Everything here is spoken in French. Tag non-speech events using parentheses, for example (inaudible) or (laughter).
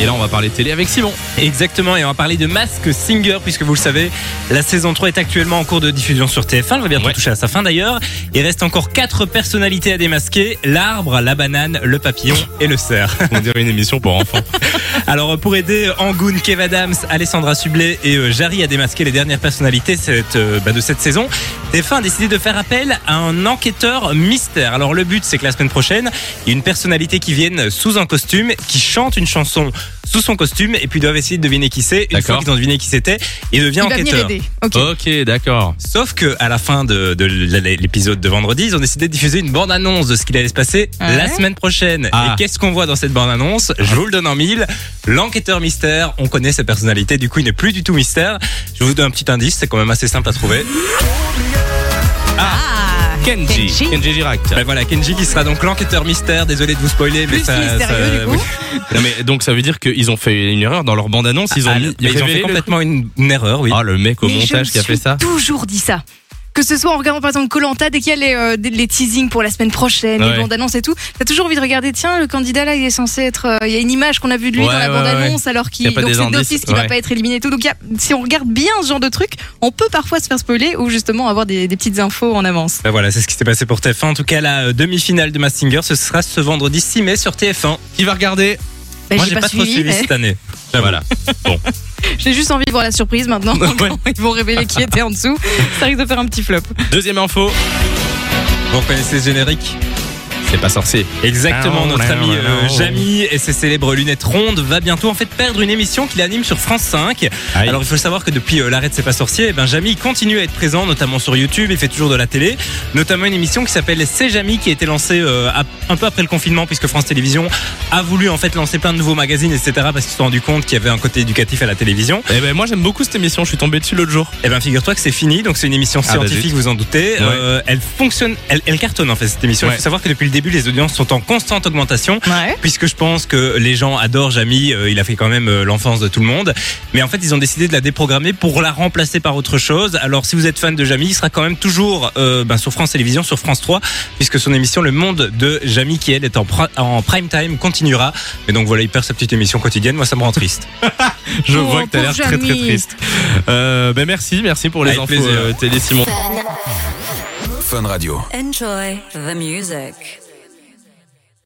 Et là, on va parler télé avec Simon. Exactement, et on va parler de Mask Singer, puisque vous le savez, la saison 3 est actuellement en cours de diffusion sur TF1, elle va bientôt Ouais. toucher à sa fin d'ailleurs. Il reste encore quatre personnalités à démasquer, l'arbre, la banane, le papillon et le cerf. (laughs) On dirait une émission pour enfants. (laughs) Alors pour aider Angoun, Kev Adams, Alessandra Sublet et euh, Jarry à démasquer les dernières personnalités cette, euh, bah, de cette saison, TF1 a décidé de faire appel à un enquêteur mystère. Alors le but c'est que la semaine prochaine, il y a une personnalité qui vienne sous un costume, qui chante une chanson sous son costume et puis doivent essayer de deviner qui c'est. Une fois qu'ils ont deviné qui c'était, il devient Il va venir enquêteur. aider. Ok. d'accord. Sauf que à la fin de, de l'épisode de vendredi, ils ont décidé de diffuser une bande-annonce de ce qu'il allait se passer Ouais. la semaine prochaine. Ah. Et qu'est-ce qu'on voit dans cette bande-annonce? Je vous le donne en mille. L'enquêteur mystère, on connaît sa personnalité, du coup il n'est plus du tout mystère. Je vous donne un petit indice, c'est quand même assez simple à trouver. Ah, Kenji. Kenji. Kenji Girac. Ben voilà, Kenji qui sera donc l'enquêteur mystère. Désolé de vous spoiler, mais Plus ça, mystérieux, ça- du coup. oui. Non, mais donc ça veut dire qu'ils ont fait une erreur dans leur bande-annonce. Ils ont Ah, mis, mais ils ont fait complètement une, une erreur, oui. Ah, le mec au Mais montage qui a fait suis ça. toujours dit ça. Que ce soit en regardant par exemple Colanta, dès qu'il y a les, euh, les teasings pour la semaine prochaine, Ouais. les bandes annonces et tout, t'as toujours envie de regarder. Tiens, le candidat là, il est censé être. euh, Il y a une image qu'on a vue de lui Ouais, dans la bande annonce, alors qu'il pas c'est d'office qui va pas être éliminé et tout. Donc il y a- si on regarde bien ce genre de truc, on peut parfois se faire spoiler ou justement avoir des, des petites infos en avance. Ben voilà, c'est ce qui s'est passé pour TF1. En tout cas, la euh, demi-finale de Mask Singer, ce sera ce vendredi 6 mai sur TF1. Qui va regarder? Bah, Moi, j'ai j'ai pas, trop suivi mais cette année. J'avoue. Voilà. (laughs) j'ai juste envie de voir la surprise maintenant. (laughs) Ouais. Ils vont révéler qui était en dessous, ça risque de faire un petit flop. Deuxième info. Vous reconnaissez ce générique? C'est pas sorcier. Exactement, Ah, notre ami euh. Jamy et ses célèbres lunettes rondes va bientôt en fait perdre une émission qu'il anime sur France 5. Aïe. Alors il faut savoir que depuis euh, l'arrêt de C'est pas sorcier, eh ben Jamy continue à être présent, notamment sur YouTube, il fait toujours de la télé, notamment une émission qui s'appelle C'est Jamy qui a été lancée euh, un peu après le confinement puisque France Télévisions a voulu en fait lancer plein de nouveaux magazines, etc. parce qu'ils se sont rendu compte qu'il y avait un côté éducatif à la télévision. Eh ben moi j'aime beaucoup cette émission. Je suis tombé dessus l'autre jour. Eh ben figure-toi que c'est fini, donc c'est une émission Ah, bah, scientifique, zut. vous en doutez. Euh, elle fonctionne, elle, elle cartonne en fait cette émission. Ouais. Il faut savoir que depuis le début, les audiences sont en constante augmentation. Ouais. Puisque je pense que les gens adorent Jamy, euh, il a fait quand même euh, l'enfance de tout le monde. Mais en fait, ils ont décidé de la déprogrammer pour la remplacer par autre chose. Alors, si vous êtes fan de Jamy, il sera quand même toujours euh, ben, sur France Télévisions, sur France 3, puisque son émission Le Monde de Jamy, qui elle est en, pri- en prime time, continuera. Et donc voilà, il perd sa petite émission quotidienne. Moi, ça me rend triste. (laughs) Je Oh, vois que t'as l'air très très triste. Euh, ben merci, merci pour les Avec infos plaisir. euh, télé Simon. Fun Radio. Enjoy the music.